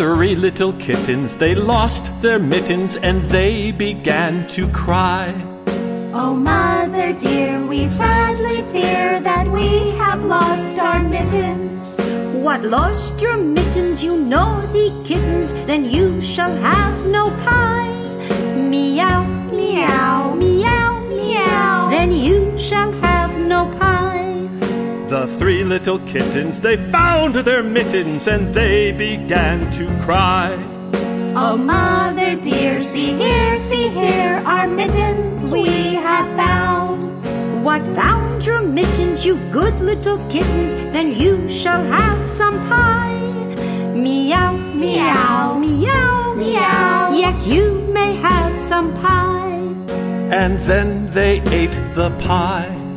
three little kittens, they lost their mittens and they began to cry. Oh, mother dear, we sadly fear that we have lost our mittens. What lost your mittens, you naughty kittens? Then you shall have no pie. Meow, The three little kittens, they found their mittens and they began to cry. Oh, mother dear, see here, see here, our mittens we have found. What found your mittens, you good little kittens? Then you shall have some pie. Meow, Meow. meow, Meow. Yes, you may have some pie. And then they ate the pie.